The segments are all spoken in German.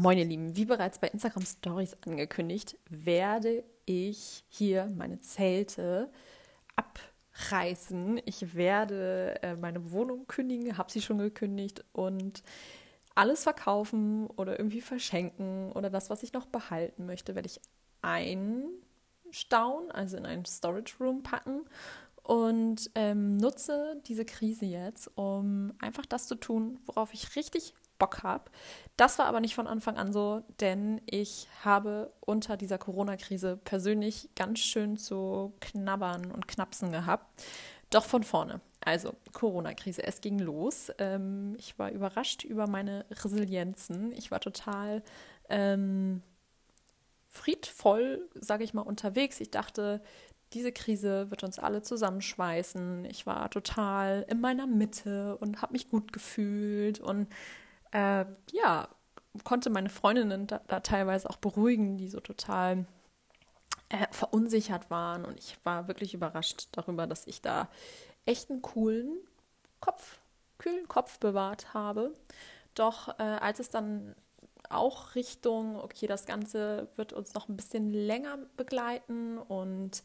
Moin ihr Lieben, wie bereits bei Instagram Stories angekündigt, werde ich hier meine Zelte abreißen. Ich werde äh, meine Wohnung kündigen, habe sie schon gekündigt und alles verkaufen oder irgendwie verschenken oder das, was ich noch behalten möchte, werde ich einstauen, also in einen Storage Room packen und ähm, nutze diese Krise jetzt, um einfach das zu tun, worauf ich richtig Bock habe. Das war aber nicht von Anfang an so, denn ich habe unter dieser Corona-Krise persönlich ganz schön zu knabbern und knapsen gehabt. Doch von vorne. Also Corona-Krise, es ging los. Ähm, ich war überrascht über meine Resilienzen. Ich war total ähm, friedvoll, sage ich mal, unterwegs. Ich dachte, diese Krise wird uns alle zusammenschweißen. Ich war total in meiner Mitte und habe mich gut gefühlt und äh, ja, konnte meine Freundinnen da, da, teilweise auch beruhigen, die so total äh, verunsichert waren. Und ich war wirklich überrascht darüber, dass ich da echt einen coolen Kopf, kühlen Kopf bewahrt habe. Doch äh, als es dann auch Richtung, okay, das Ganze wird uns noch ein bisschen länger begleiten und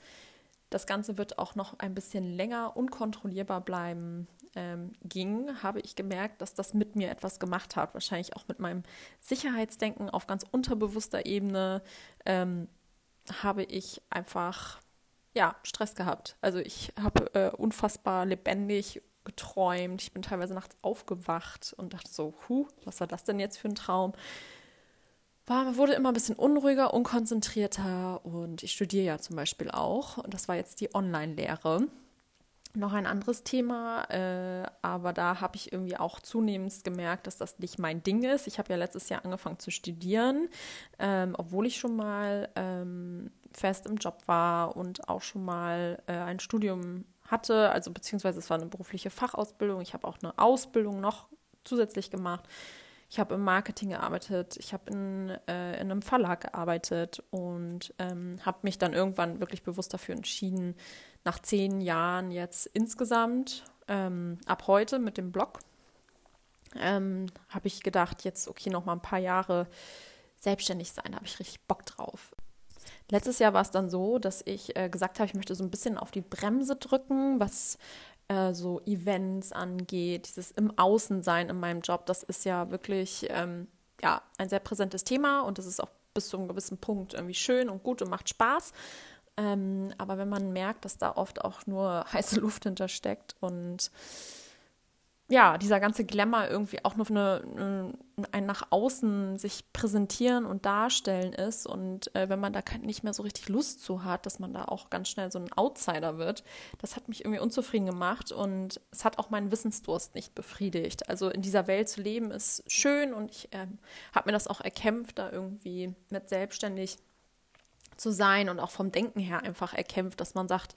das Ganze wird auch noch ein bisschen länger unkontrollierbar bleiben, ähm, ging, habe ich gemerkt, dass das mit mir etwas gemacht hat. Wahrscheinlich auch mit meinem Sicherheitsdenken auf ganz unterbewusster Ebene ähm, habe ich einfach ja, Stress gehabt. Also ich habe äh, unfassbar lebendig geträumt. Ich bin teilweise nachts aufgewacht und dachte so, huh, was war das denn jetzt für ein Traum? War, wurde immer ein bisschen unruhiger, unkonzentrierter und ich studiere ja zum Beispiel auch und das war jetzt die Online-Lehre noch ein anderes Thema, äh, aber da habe ich irgendwie auch zunehmend gemerkt, dass das nicht mein Ding ist. Ich habe ja letztes Jahr angefangen zu studieren, ähm, obwohl ich schon mal ähm, fest im Job war und auch schon mal äh, ein Studium hatte, also beziehungsweise es war eine berufliche Fachausbildung. Ich habe auch eine Ausbildung noch zusätzlich gemacht. Ich habe im Marketing gearbeitet, ich habe in, äh, in einem Verlag gearbeitet und ähm, habe mich dann irgendwann wirklich bewusst dafür entschieden, nach zehn Jahren jetzt insgesamt, ähm, ab heute mit dem Blog, ähm, habe ich gedacht, jetzt okay, noch mal ein paar Jahre selbstständig sein, da habe ich richtig Bock drauf. Letztes Jahr war es dann so, dass ich äh, gesagt habe, ich möchte so ein bisschen auf die Bremse drücken, was äh, so Events angeht, dieses im Außensein in meinem Job. Das ist ja wirklich ähm, ja, ein sehr präsentes Thema und das ist auch bis zu einem gewissen Punkt irgendwie schön und gut und macht Spaß. Ähm, aber wenn man merkt, dass da oft auch nur heiße Luft hintersteckt und ja, dieser ganze Glamour irgendwie auch nur eine, ein nach außen sich präsentieren und darstellen ist und äh, wenn man da nicht mehr so richtig Lust zu hat, dass man da auch ganz schnell so ein Outsider wird, das hat mich irgendwie unzufrieden gemacht und es hat auch meinen Wissensdurst nicht befriedigt. Also in dieser Welt zu leben ist schön und ich äh, habe mir das auch erkämpft, da irgendwie mit selbstständig zu sein und auch vom Denken her einfach erkämpft, dass man sagt,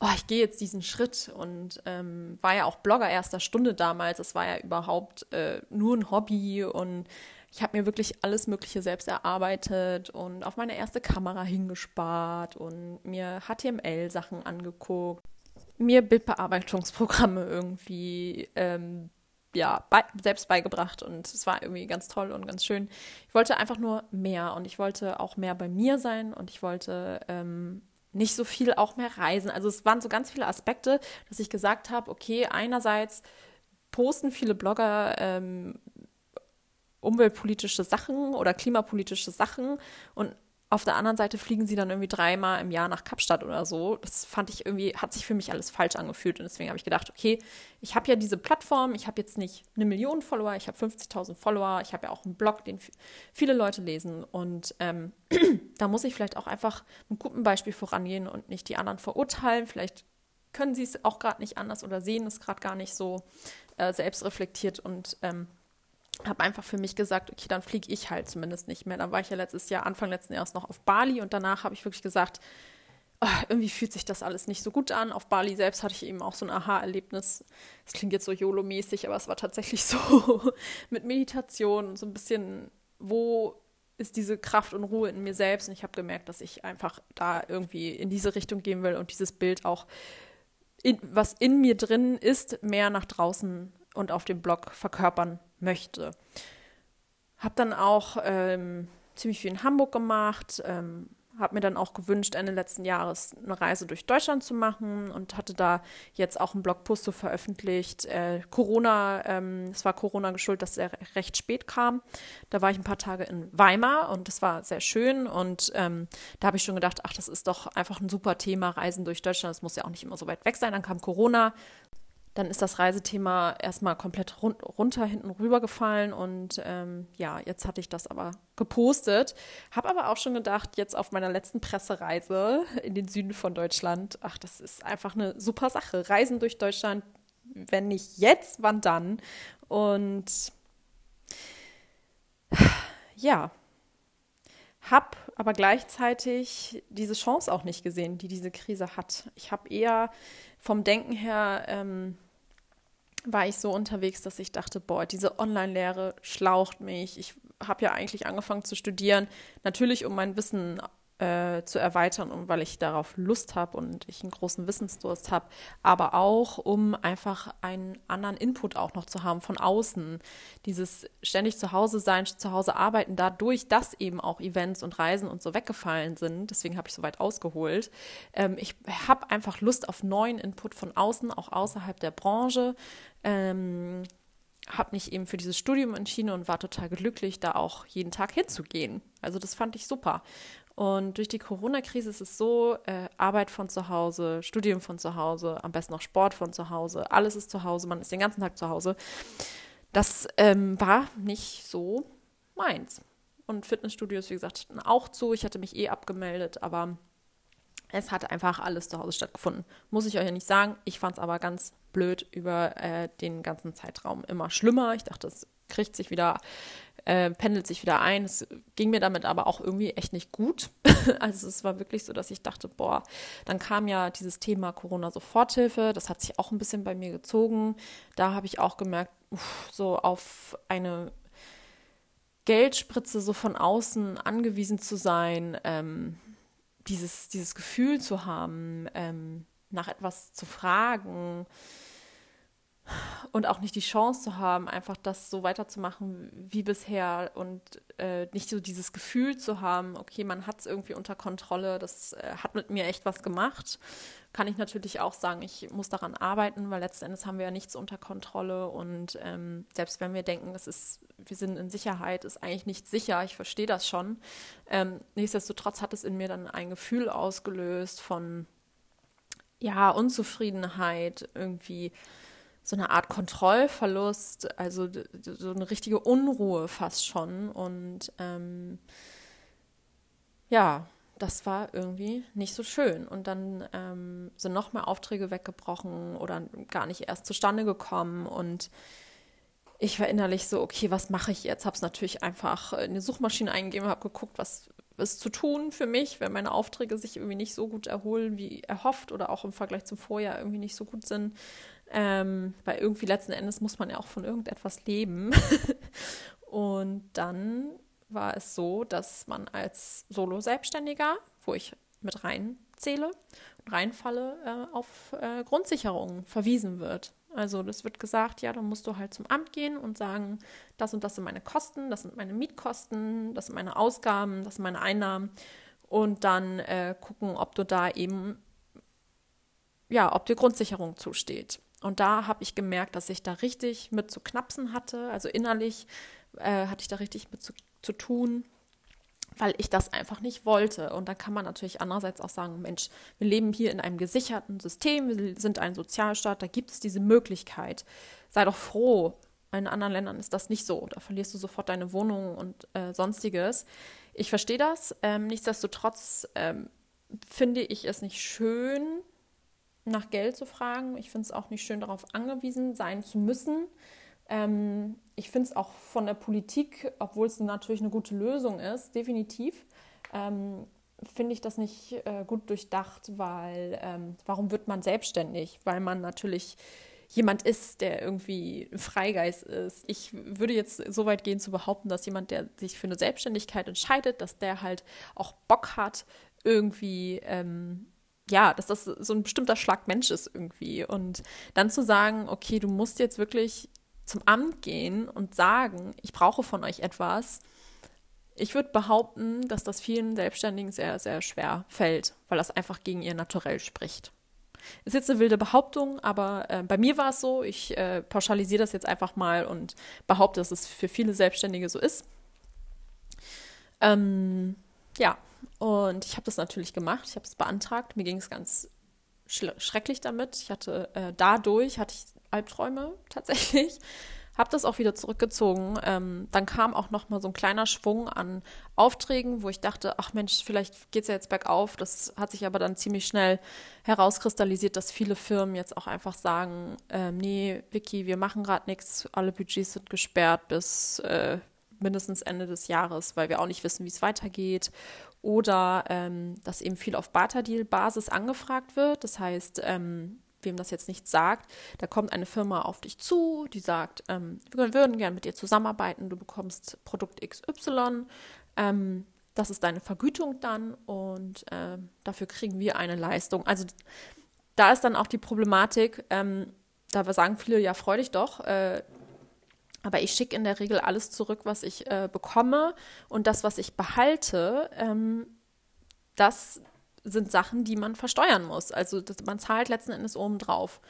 oh, ich gehe jetzt diesen Schritt und ähm, war ja auch Blogger erster Stunde damals. Es war ja überhaupt äh, nur ein Hobby und ich habe mir wirklich alles Mögliche selbst erarbeitet und auf meine erste Kamera hingespart und mir HTML-Sachen angeguckt, mir Bildbearbeitungsprogramme irgendwie ähm, ja, bei, selbst beigebracht und es war irgendwie ganz toll und ganz schön. Ich wollte einfach nur mehr und ich wollte auch mehr bei mir sein und ich wollte ähm, nicht so viel auch mehr reisen. Also es waren so ganz viele Aspekte, dass ich gesagt habe, okay, einerseits posten viele Blogger ähm, umweltpolitische Sachen oder klimapolitische Sachen und auf der anderen Seite fliegen sie dann irgendwie dreimal im Jahr nach Kapstadt oder so. Das fand ich irgendwie, hat sich für mich alles falsch angefühlt. Und deswegen habe ich gedacht, okay, ich habe ja diese Plattform, ich habe jetzt nicht eine Million Follower, ich habe 50.000 Follower, ich habe ja auch einen Blog, den viele Leute lesen. Und ähm, da muss ich vielleicht auch einfach mit gutem Beispiel vorangehen und nicht die anderen verurteilen. Vielleicht können sie es auch gerade nicht anders oder sehen es gerade gar nicht so äh, selbstreflektiert und ähm, habe einfach für mich gesagt, okay, dann fliege ich halt zumindest nicht mehr. Dann war ich ja letztes Jahr, Anfang letzten Jahres noch auf Bali und danach habe ich wirklich gesagt, oh, irgendwie fühlt sich das alles nicht so gut an. Auf Bali selbst hatte ich eben auch so ein Aha-Erlebnis. Es klingt jetzt so YOLO-mäßig, aber es war tatsächlich so mit Meditation und so ein bisschen, wo ist diese Kraft und Ruhe in mir selbst. Und ich habe gemerkt, dass ich einfach da irgendwie in diese Richtung gehen will und dieses Bild auch, in, was in mir drin ist, mehr nach draußen und auf dem Blog verkörpern möchte. habe dann auch ähm, ziemlich viel in Hamburg gemacht, ähm, habe mir dann auch gewünscht, Ende letzten Jahres eine Reise durch Deutschland zu machen und hatte da jetzt auch einen Blogpost so veröffentlicht. Äh, Corona, ähm, es war Corona geschuldet, dass er recht spät kam. Da war ich ein paar Tage in Weimar und das war sehr schön und ähm, da habe ich schon gedacht, ach, das ist doch einfach ein super Thema, Reisen durch Deutschland. Das muss ja auch nicht immer so weit weg sein. Dann kam Corona, dann ist das Reisethema erstmal komplett run runter hinten rübergefallen und ähm, ja, jetzt hatte ich das aber gepostet. Habe aber auch schon gedacht, jetzt auf meiner letzten Pressereise in den Süden von Deutschland, ach, das ist einfach eine super Sache. Reisen durch Deutschland, wenn nicht jetzt, wann dann? Und ja, habe aber gleichzeitig diese Chance auch nicht gesehen, die diese Krise hat. Ich habe eher vom Denken her ähm, war ich so unterwegs, dass ich dachte, boah, diese Online-Lehre schlaucht mich. Ich habe ja eigentlich angefangen zu studieren, natürlich um mein Wissen äh, zu erweitern und weil ich darauf Lust habe und ich einen großen Wissensdurst habe, aber auch um einfach einen anderen Input auch noch zu haben von außen. Dieses ständig zu Hause sein, zu Hause arbeiten, dadurch, dass eben auch Events und Reisen und so weggefallen sind, deswegen habe ich so weit ausgeholt. Ähm, ich habe einfach Lust auf neuen Input von außen, auch außerhalb der Branche. Ähm, habe mich eben für dieses Studium entschieden und war total glücklich, da auch jeden Tag hinzugehen. Also das fand ich super. Und durch die Corona-Krise ist es so, äh, Arbeit von zu Hause, Studium von zu Hause, am besten noch Sport von zu Hause, alles ist zu Hause, man ist den ganzen Tag zu Hause. Das ähm, war nicht so meins. Und Fitnessstudios, wie gesagt, auch zu. Ich hatte mich eh abgemeldet, aber es hat einfach alles zu Hause stattgefunden. Muss ich euch ja nicht sagen. Ich fand es aber ganz blöd über äh, den ganzen Zeitraum immer schlimmer. Ich dachte, es kriegt sich wieder äh, pendelt sich wieder ein. Es ging mir damit aber auch irgendwie echt nicht gut. also es war wirklich so, dass ich dachte, boah, dann kam ja dieses Thema Corona-Soforthilfe, das hat sich auch ein bisschen bei mir gezogen. Da habe ich auch gemerkt, uff, so auf eine Geldspritze so von außen angewiesen zu sein, ähm, dieses, dieses Gefühl zu haben, ähm, nach etwas zu fragen, und auch nicht die Chance zu haben, einfach das so weiterzumachen wie bisher und äh, nicht so dieses Gefühl zu haben, okay, man hat es irgendwie unter Kontrolle, das äh, hat mit mir echt was gemacht, kann ich natürlich auch sagen, ich muss daran arbeiten, weil letzten Endes haben wir ja nichts unter Kontrolle und ähm, selbst wenn wir denken, es ist, wir sind in Sicherheit, ist eigentlich nicht sicher, ich verstehe das schon. Ähm, nichtsdestotrotz hat es in mir dann ein Gefühl ausgelöst von ja, Unzufriedenheit, irgendwie so eine Art Kontrollverlust, also so eine richtige Unruhe fast schon. Und ähm, ja, das war irgendwie nicht so schön. Und dann ähm, sind noch mehr Aufträge weggebrochen oder gar nicht erst zustande gekommen. Und ich war innerlich so, okay, was mache ich jetzt? Habe es natürlich einfach in die Suchmaschine eingegeben, habe geguckt, was ist zu tun für mich, wenn meine Aufträge sich irgendwie nicht so gut erholen wie erhofft oder auch im Vergleich zum Vorjahr irgendwie nicht so gut sind. Ähm, weil irgendwie letzten Endes muss man ja auch von irgendetwas leben. und dann war es so, dass man als Solo-Selbstständiger, wo ich mit reinzähle und reinfalle, äh, auf äh, Grundsicherung verwiesen wird. Also das wird gesagt, ja, dann musst du halt zum Amt gehen und sagen, das und das sind meine Kosten, das sind meine Mietkosten, das sind meine Ausgaben, das sind meine Einnahmen und dann äh, gucken, ob du da eben, ja, ob dir Grundsicherung zusteht. Und da habe ich gemerkt, dass ich da richtig mit zu knapsen hatte. Also innerlich äh, hatte ich da richtig mit zu, zu tun, weil ich das einfach nicht wollte. Und da kann man natürlich andererseits auch sagen, Mensch, wir leben hier in einem gesicherten System, wir sind ein Sozialstaat, da gibt es diese Möglichkeit. Sei doch froh. In anderen Ländern ist das nicht so. Da verlierst du sofort deine Wohnung und äh, sonstiges. Ich verstehe das. Ähm, nichtsdestotrotz ähm, finde ich es nicht schön, nach Geld zu fragen. Ich finde es auch nicht schön, darauf angewiesen sein zu müssen. Ähm, ich finde es auch von der Politik, obwohl es natürlich eine gute Lösung ist, definitiv, ähm, finde ich das nicht äh, gut durchdacht, weil ähm, warum wird man selbstständig? Weil man natürlich jemand ist, der irgendwie Freigeist ist. Ich würde jetzt so weit gehen zu behaupten, dass jemand, der sich für eine Selbstständigkeit entscheidet, dass der halt auch Bock hat, irgendwie ähm, ja, dass das so ein bestimmter Schlag Mensch ist irgendwie. Und dann zu sagen, okay, du musst jetzt wirklich zum Amt gehen und sagen, ich brauche von euch etwas, ich würde behaupten, dass das vielen Selbstständigen sehr, sehr schwer fällt, weil das einfach gegen ihr Naturell spricht. Ist jetzt eine wilde Behauptung, aber äh, bei mir war es so. Ich äh, pauschalisiere das jetzt einfach mal und behaupte, dass es für viele Selbstständige so ist. Ähm, ja, und ich habe das natürlich gemacht. Ich habe es beantragt. Mir ging es ganz schrecklich damit. Ich hatte äh, dadurch hatte ich Albträume tatsächlich habe das auch wieder zurückgezogen. Ähm, dann kam auch noch mal so ein kleiner Schwung an Aufträgen, wo ich dachte, ach Mensch, vielleicht geht es ja jetzt bergauf. Das hat sich aber dann ziemlich schnell herauskristallisiert, dass viele Firmen jetzt auch einfach sagen, äh, nee, Vicky, wir machen gerade nichts, alle Budgets sind gesperrt bis äh, mindestens Ende des Jahres, weil wir auch nicht wissen, wie es weitergeht. Oder ähm, dass eben viel auf Barter-Deal-Basis angefragt wird. Das heißt, ähm, wem das jetzt nichts sagt, da kommt eine Firma auf dich zu, die sagt, ähm, wir würden gerne mit dir zusammenarbeiten, du bekommst Produkt XY, ähm, das ist deine Vergütung dann und äh, dafür kriegen wir eine Leistung. Also da ist dann auch die Problematik, ähm, da sagen viele, ja, freu dich doch, äh, aber ich schicke in der Regel alles zurück, was ich äh, bekomme und das, was ich behalte, ähm, das sind Sachen, die man versteuern muss. Also das, man zahlt letzten Endes oben drauf.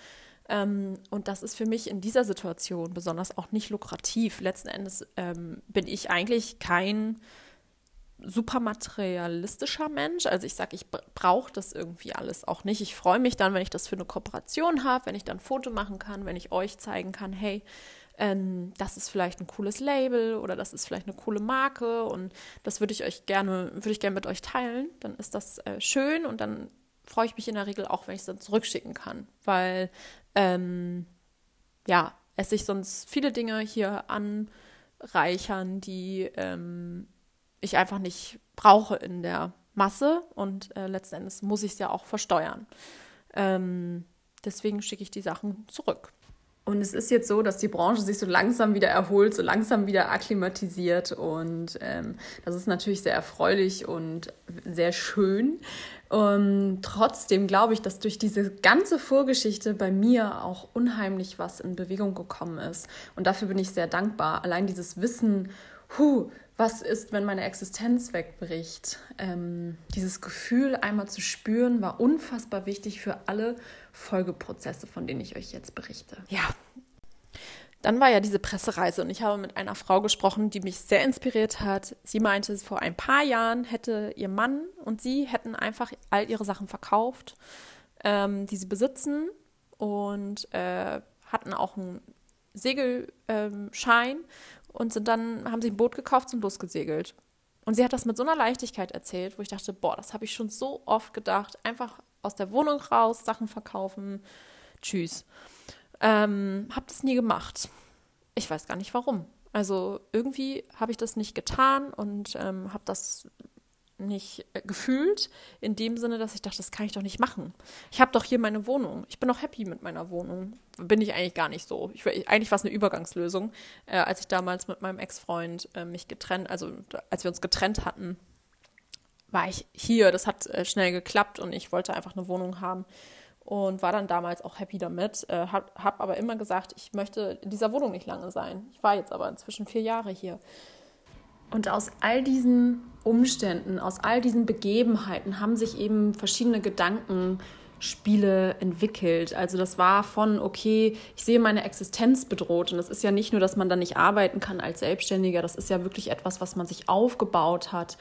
Ähm, und das ist für mich in dieser Situation besonders auch nicht lukrativ. Letzten Endes ähm, bin ich eigentlich kein super materialistischer Mensch. Also ich sage, ich brauche das irgendwie alles auch nicht. Ich freue mich dann, wenn ich das für eine Kooperation habe, wenn ich dann ein Foto machen kann, wenn ich euch zeigen kann, hey, ähm, das ist vielleicht ein cooles Label oder das ist vielleicht eine coole Marke und das würde ich euch gerne, würde ich gerne mit euch teilen, dann ist das äh, schön und dann freue ich mich in der Regel auch, wenn ich es dann zurückschicken kann, weil ähm, ja, es sich sonst viele Dinge hier anreichern, die ähm, ich einfach nicht brauche in der Masse und äh, letzten Endes muss ich es ja auch versteuern. Ähm, deswegen schicke ich die Sachen zurück. Und es ist jetzt so, dass die Branche sich so langsam wieder erholt, so langsam wieder akklimatisiert. Und ähm, das ist natürlich sehr erfreulich und sehr schön. Und trotzdem glaube ich, dass durch diese ganze Vorgeschichte bei mir auch unheimlich was in Bewegung gekommen ist. Und dafür bin ich sehr dankbar. Allein dieses Wissen, huh, was ist, wenn meine Existenz wegbricht? Ähm, dieses Gefühl einmal zu spüren, war unfassbar wichtig für alle Folgeprozesse, von denen ich euch jetzt berichte. Ja. Dann war ja diese Pressereise und ich habe mit einer Frau gesprochen, die mich sehr inspiriert hat. Sie meinte, vor ein paar Jahren hätte ihr Mann und sie hätten einfach all ihre Sachen verkauft, ähm, die sie besitzen und äh, hatten auch einen Segelschein ähm, und sind dann, haben sie ein Boot gekauft, sind losgesegelt. Und sie hat das mit so einer Leichtigkeit erzählt, wo ich dachte, boah, das habe ich schon so oft gedacht. Einfach aus der Wohnung raus, Sachen verkaufen, tschüss. Ähm, hab das nie gemacht. Ich weiß gar nicht warum. Also irgendwie habe ich das nicht getan und ähm, habe das nicht äh, gefühlt, in dem Sinne, dass ich dachte, das kann ich doch nicht machen. Ich habe doch hier meine Wohnung. Ich bin doch happy mit meiner Wohnung. Bin ich eigentlich gar nicht so. Ich, eigentlich war es eine Übergangslösung, äh, als ich damals mit meinem Ex-Freund äh, mich getrennt, also als wir uns getrennt hatten, war ich hier. Das hat äh, schnell geklappt und ich wollte einfach eine Wohnung haben und war dann damals auch happy damit. Äh, habe hab aber immer gesagt, ich möchte in dieser Wohnung nicht lange sein. Ich war jetzt aber inzwischen vier Jahre hier. Und aus all diesen Umständen, aus all diesen Begebenheiten haben sich eben verschiedene Gedankenspiele entwickelt. Also das war von, okay, ich sehe meine Existenz bedroht. Und das ist ja nicht nur, dass man dann nicht arbeiten kann als Selbstständiger, das ist ja wirklich etwas, was man sich aufgebaut hat.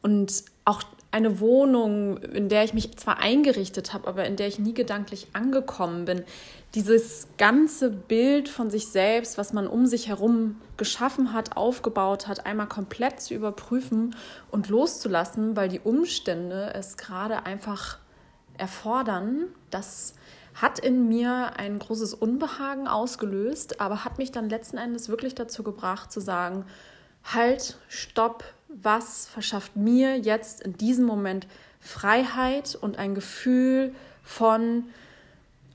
Und auch eine Wohnung, in der ich mich zwar eingerichtet habe, aber in der ich nie gedanklich angekommen bin. Dieses ganze Bild von sich selbst, was man um sich herum geschaffen hat, aufgebaut hat, einmal komplett zu überprüfen und loszulassen, weil die Umstände es gerade einfach erfordern, das hat in mir ein großes Unbehagen ausgelöst, aber hat mich dann letzten Endes wirklich dazu gebracht zu sagen, halt, stopp, was verschafft mir jetzt in diesem Moment Freiheit und ein Gefühl von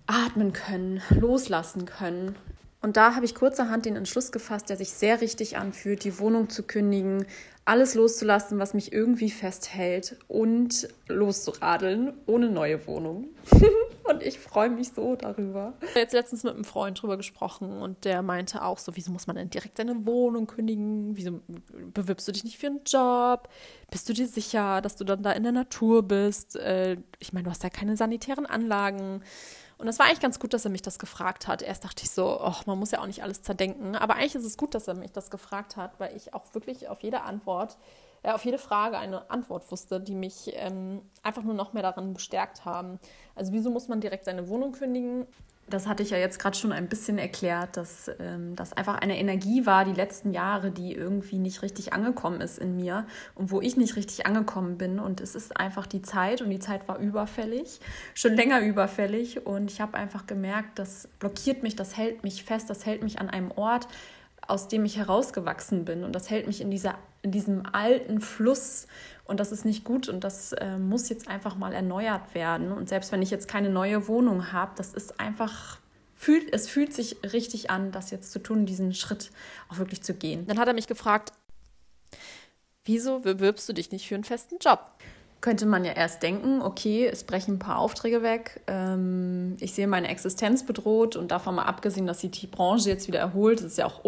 atmen können, loslassen können. Und da habe ich kurzerhand den Entschluss gefasst, der sich sehr richtig anfühlt, die Wohnung zu kündigen, alles loszulassen, was mich irgendwie festhält und loszuradeln ohne neue Wohnung. Und ich freue mich so darüber. Ich habe jetzt letztens mit einem Freund drüber gesprochen und der meinte auch so, wieso muss man denn direkt seine Wohnung kündigen? Wieso bewirbst du dich nicht für einen Job? Bist du dir sicher, dass du dann da in der Natur bist? Äh, ich meine, du hast ja keine sanitären Anlagen. Und es war eigentlich ganz gut, dass er mich das gefragt hat. Erst dachte ich so, oh, man muss ja auch nicht alles zerdenken. Aber eigentlich ist es gut, dass er mich das gefragt hat, weil ich auch wirklich auf jede Antwort äh, auf jede Frage eine Antwort wusste, die mich ähm, einfach nur noch mehr darin bestärkt haben. Also wieso muss man direkt seine Wohnung kündigen? Das hatte ich ja jetzt gerade schon ein bisschen erklärt, dass ähm, das einfach eine Energie war die letzten Jahre, die irgendwie nicht richtig angekommen ist in mir und wo ich nicht richtig angekommen bin. Und es ist einfach die Zeit und die Zeit war überfällig, schon länger überfällig. Und ich habe einfach gemerkt, das blockiert mich, das hält mich fest, das hält mich an einem Ort, aus dem ich herausgewachsen bin. Und das hält mich in, dieser, in diesem alten Fluss. Und das ist nicht gut und das äh, muss jetzt einfach mal erneuert werden. Und selbst wenn ich jetzt keine neue Wohnung habe, das ist einfach, fühlt, es fühlt sich richtig an, das jetzt zu tun, diesen Schritt auch wirklich zu gehen. Dann hat er mich gefragt, wieso bewirbst du dich nicht für einen festen Job? könnte man ja erst denken, okay, es brechen ein paar Aufträge weg, ähm, ich sehe meine Existenz bedroht und davon mal abgesehen, dass sich die Branche jetzt wieder erholt, das ist ja auch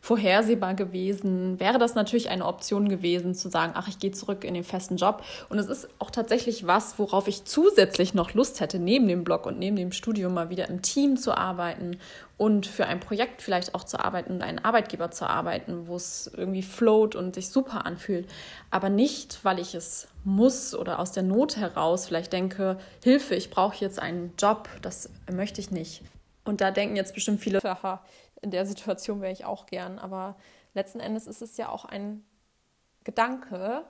unvorhersehbar gewesen, wäre das natürlich eine Option gewesen, zu sagen, ach, ich gehe zurück in den festen Job. Und es ist auch tatsächlich was, worauf ich zusätzlich noch Lust hätte, neben dem Blog und neben dem Studium mal wieder im Team zu arbeiten und für ein Projekt vielleicht auch zu arbeiten und einen Arbeitgeber zu arbeiten, wo es irgendwie float und sich super anfühlt. Aber nicht, weil ich es muss oder aus der Not heraus vielleicht denke, Hilfe, ich brauche jetzt einen Job, das möchte ich nicht. Und da denken jetzt bestimmt viele, haha, in der Situation wäre ich auch gern. Aber letzten Endes ist es ja auch ein Gedanke,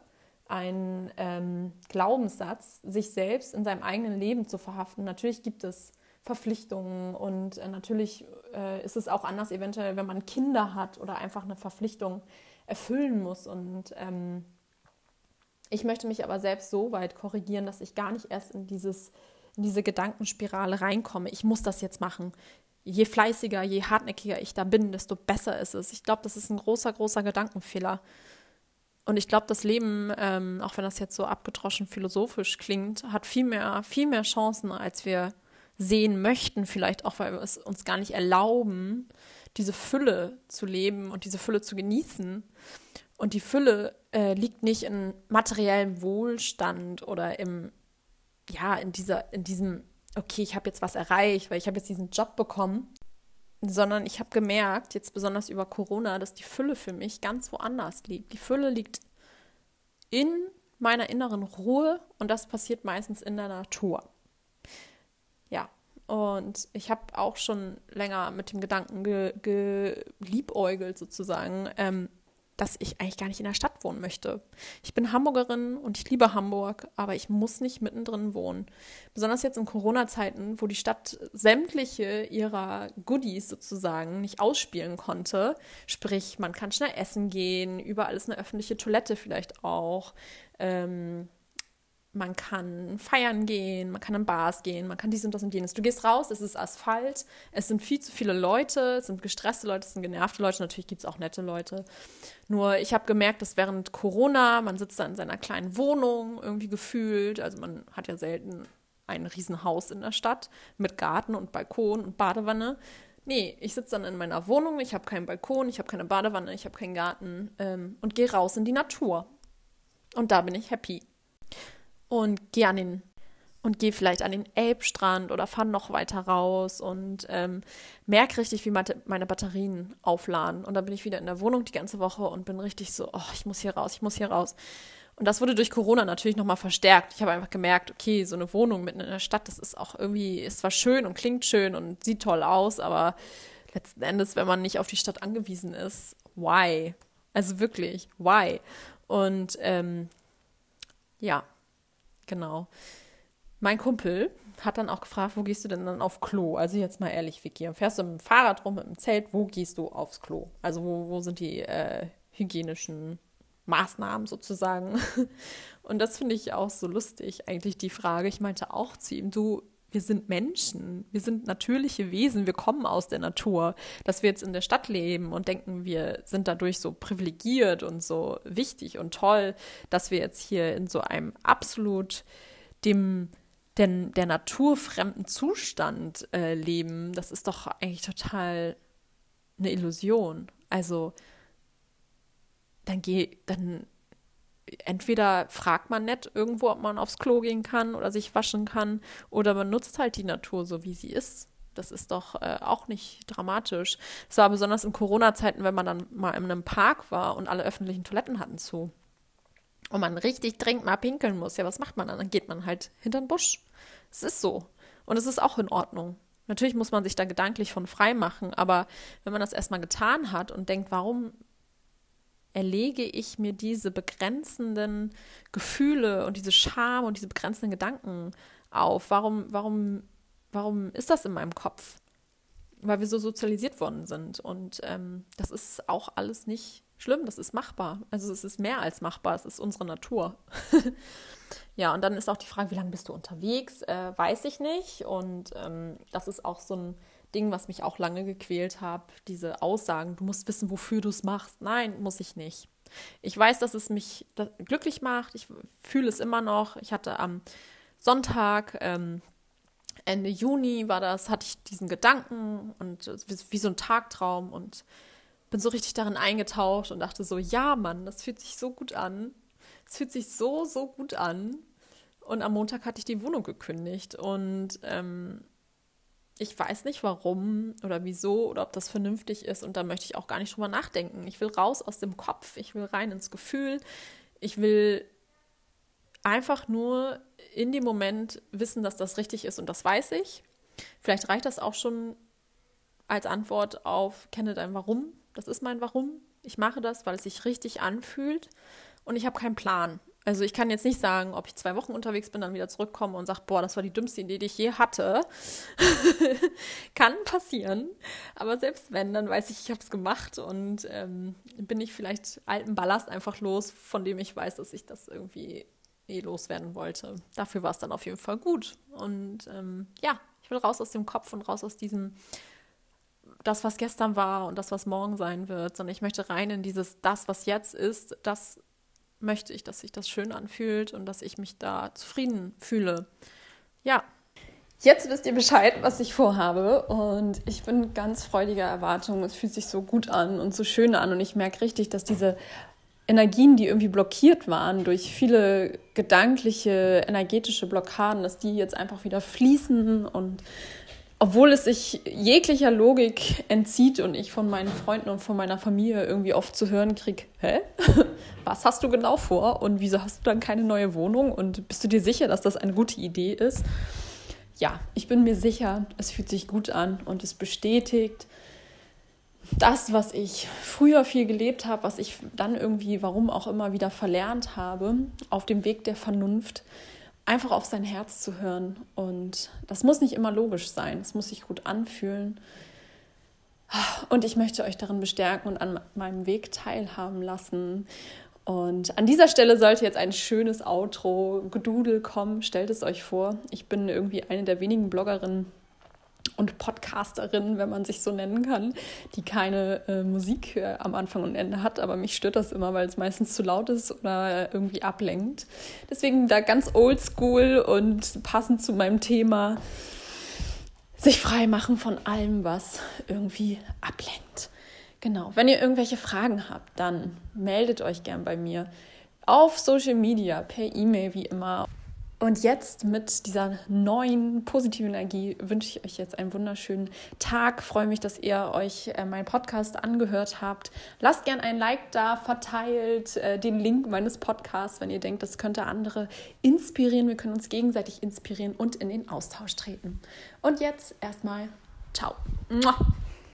ein ähm, Glaubenssatz, sich selbst in seinem eigenen Leben zu verhaften. Natürlich gibt es Verpflichtungen und äh, natürlich äh, ist es auch anders eventuell, wenn man Kinder hat oder einfach eine Verpflichtung erfüllen muss. Und ähm, ich möchte mich aber selbst so weit korrigieren, dass ich gar nicht erst in, dieses, in diese Gedankenspirale reinkomme. Ich muss das jetzt machen. Je fleißiger, je hartnäckiger ich da bin, desto besser ist es. Ich glaube, das ist ein großer, großer Gedankenfehler. Und ich glaube, das Leben, ähm, auch wenn das jetzt so abgedroschen philosophisch klingt, hat viel mehr, viel mehr Chancen, als wir sehen möchten, vielleicht auch, weil wir es uns gar nicht erlauben, diese Fülle zu leben und diese Fülle zu genießen. Und die Fülle äh, liegt nicht in materiellem Wohlstand oder im, ja, in dieser, in diesem, okay, ich habe jetzt was erreicht, weil ich habe jetzt diesen Job bekommen, sondern ich habe gemerkt, jetzt besonders über Corona, dass die Fülle für mich ganz woanders liegt. Die Fülle liegt in meiner inneren Ruhe und das passiert meistens in der Natur. Ja, und ich habe auch schon länger mit dem Gedanken geliebäugelt, ge sozusagen, ähm, dass ich eigentlich gar nicht in der Stadt wohnen möchte. Ich bin Hamburgerin und ich liebe Hamburg, aber ich muss nicht mittendrin wohnen. Besonders jetzt in Corona-Zeiten, wo die Stadt sämtliche ihrer Goodies sozusagen nicht ausspielen konnte. Sprich, man kann schnell essen gehen, überall ist eine öffentliche Toilette vielleicht auch. Ähm, man kann feiern gehen, man kann in Bars gehen, man kann dies und das und jenes. Du gehst raus, es ist Asphalt, es sind viel zu viele Leute, es sind gestresste Leute, es sind genervte Leute, natürlich gibt es auch nette Leute. Nur ich habe gemerkt, dass während Corona, man sitzt da in seiner kleinen Wohnung irgendwie gefühlt, also man hat ja selten ein Riesenhaus in der Stadt mit Garten und Balkon und Badewanne. Nee, ich sitze dann in meiner Wohnung, ich habe keinen Balkon, ich habe keine Badewanne, ich habe keinen Garten ähm, und gehe raus in die Natur. Und da bin ich happy und gehe an den und gehe vielleicht an den Elbstrand oder fahre noch weiter raus und ähm, merke richtig, wie meine Batterien aufladen. Und dann bin ich wieder in der Wohnung die ganze Woche und bin richtig so, oh, ich muss hier raus, ich muss hier raus. Und das wurde durch Corona natürlich nochmal verstärkt. Ich habe einfach gemerkt, okay, so eine Wohnung mitten in der Stadt, das ist auch irgendwie, ist zwar schön und klingt schön und sieht toll aus, aber letzten Endes, wenn man nicht auf die Stadt angewiesen ist, why? Also wirklich, why? Und ähm, ja, Genau. Mein Kumpel hat dann auch gefragt, wo gehst du denn dann auf Klo? Also jetzt mal ehrlich, Vicky, fährst du mit dem Fahrrad rum, mit dem Zelt, wo gehst du aufs Klo? Also wo, wo sind die äh, hygienischen Maßnahmen sozusagen? Und das finde ich auch so lustig, eigentlich die Frage. Ich meinte auch zu ihm, du, wir sind Menschen, wir sind natürliche Wesen, wir kommen aus der Natur. Dass wir jetzt in der Stadt leben und denken, wir sind dadurch so privilegiert und so wichtig und toll, dass wir jetzt hier in so einem absolut dem den, der naturfremden Zustand äh, leben, das ist doch eigentlich total eine Illusion. Also dann geh, dann entweder fragt man nicht irgendwo, ob man aufs Klo gehen kann oder sich waschen kann, oder man nutzt halt die Natur so, wie sie ist. Das ist doch äh, auch nicht dramatisch. Es war besonders in Corona-Zeiten, wenn man dann mal in einem Park war und alle öffentlichen Toiletten hatten zu. Und man richtig dringend mal pinkeln muss. Ja, was macht man dann? Dann geht man halt hinter den Busch. Es ist so. Und es ist auch in Ordnung. Natürlich muss man sich da gedanklich von frei machen, aber wenn man das erstmal getan hat und denkt, warum erlege ich mir diese begrenzenden Gefühle und diese Scham und diese begrenzenden Gedanken auf? Warum, warum, warum ist das in meinem Kopf? Weil wir so sozialisiert worden sind. Und ähm, das ist auch alles nicht schlimm, das ist machbar. Also es ist mehr als machbar, es ist unsere Natur. ja, und dann ist auch die Frage, wie lange bist du unterwegs? Äh, weiß ich nicht. Und ähm, das ist auch so ein Ding, was mich auch lange gequält hat, diese Aussagen, du musst wissen, wofür du es machst. Nein, muss ich nicht. Ich weiß, dass es mich glücklich macht. Ich fühle es immer noch. Ich hatte am Sonntag, ähm, Ende Juni war das, hatte ich diesen Gedanken und wie, so ein Tagtraum und bin so richtig darin eingetaucht und dachte so, ja, Mann, das fühlt sich so gut an. Es fühlt sich so, so gut an. Und am Montag hatte ich die Wohnung gekündigt und ähm, ich weiß nicht warum oder wieso oder ob das vernünftig ist und da möchte ich auch gar nicht drüber nachdenken. Ich will raus aus dem Kopf, ich will rein ins Gefühl, ich will einfach nur in dem Moment wissen, dass das richtig ist und das weiß ich. Vielleicht reicht das auch schon als Antwort auf kenne dein Warum. Das ist mein Warum. Ich mache das, weil es sich richtig anfühlt und ich habe keinen Plan. Also ich kann jetzt nicht sagen, ob ich zwei Wochen unterwegs bin, dann wieder zurückkomme und sage, boah, das war die dümmste Idee, die ich je hatte. kann passieren. Aber selbst wenn, dann weiß ich, ich habe es gemacht und ähm, bin ich vielleicht alten Ballast einfach los, von dem ich weiß, dass ich das irgendwie eh loswerden wollte. Dafür war es dann auf jeden Fall gut. Und ähm, ja, ich will raus aus dem Kopf und raus aus diesem das, was gestern war und das, was morgen sein wird, sondern ich möchte rein in dieses, das, was jetzt ist, das möchte ich, dass sich das schön anfühlt und dass ich mich da zufrieden fühle. Ja. Jetzt wisst ihr Bescheid, was ich vorhabe und ich bin ganz freudiger Erwartung. Es fühlt sich so gut an und so schön an und ich merke richtig, dass diese Energien, die irgendwie blockiert waren durch viele gedankliche, energetische Blockaden, dass die jetzt einfach wieder fließen und obwohl es sich jeglicher Logik entzieht und ich von meinen Freunden und von meiner Familie irgendwie oft zu hören kriege, hä? Was hast du genau vor und wieso hast du dann keine neue Wohnung und bist du dir sicher, dass das eine gute Idee ist? Ja, ich bin mir sicher, es fühlt sich gut an und es bestätigt das, was ich früher viel gelebt habe, was ich dann irgendwie, warum auch immer, wieder verlernt habe, auf dem Weg der Vernunft, einfach auf sein Herz zu hören. Und das muss nicht immer logisch sein, es muss sich gut anfühlen. Und ich möchte euch darin bestärken und an meinem Weg teilhaben lassen. Und an dieser Stelle sollte jetzt ein schönes Outro, Gedudel kommen. Stellt es euch vor. Ich bin irgendwie eine der wenigen Bloggerinnen, und Podcasterin, wenn man sich so nennen kann, die keine äh, Musik äh, am Anfang und Ende hat. Aber mich stört das immer, weil es meistens zu laut ist oder irgendwie ablenkt. Deswegen da ganz oldschool und passend zu meinem Thema sich frei machen von allem, was irgendwie ablenkt. Genau. Wenn ihr irgendwelche Fragen habt, dann meldet euch gern bei mir auf Social Media, per E-Mail wie immer. Und jetzt mit dieser neuen positiven Energie wünsche ich euch jetzt einen wunderschönen Tag. Freue mich, dass ihr euch äh, meinen Podcast angehört habt. Lasst gern ein Like da, verteilt äh, den Link meines Podcasts, wenn ihr denkt, das könnte andere inspirieren. Wir können uns gegenseitig inspirieren und in den Austausch treten. Und jetzt erstmal ciao.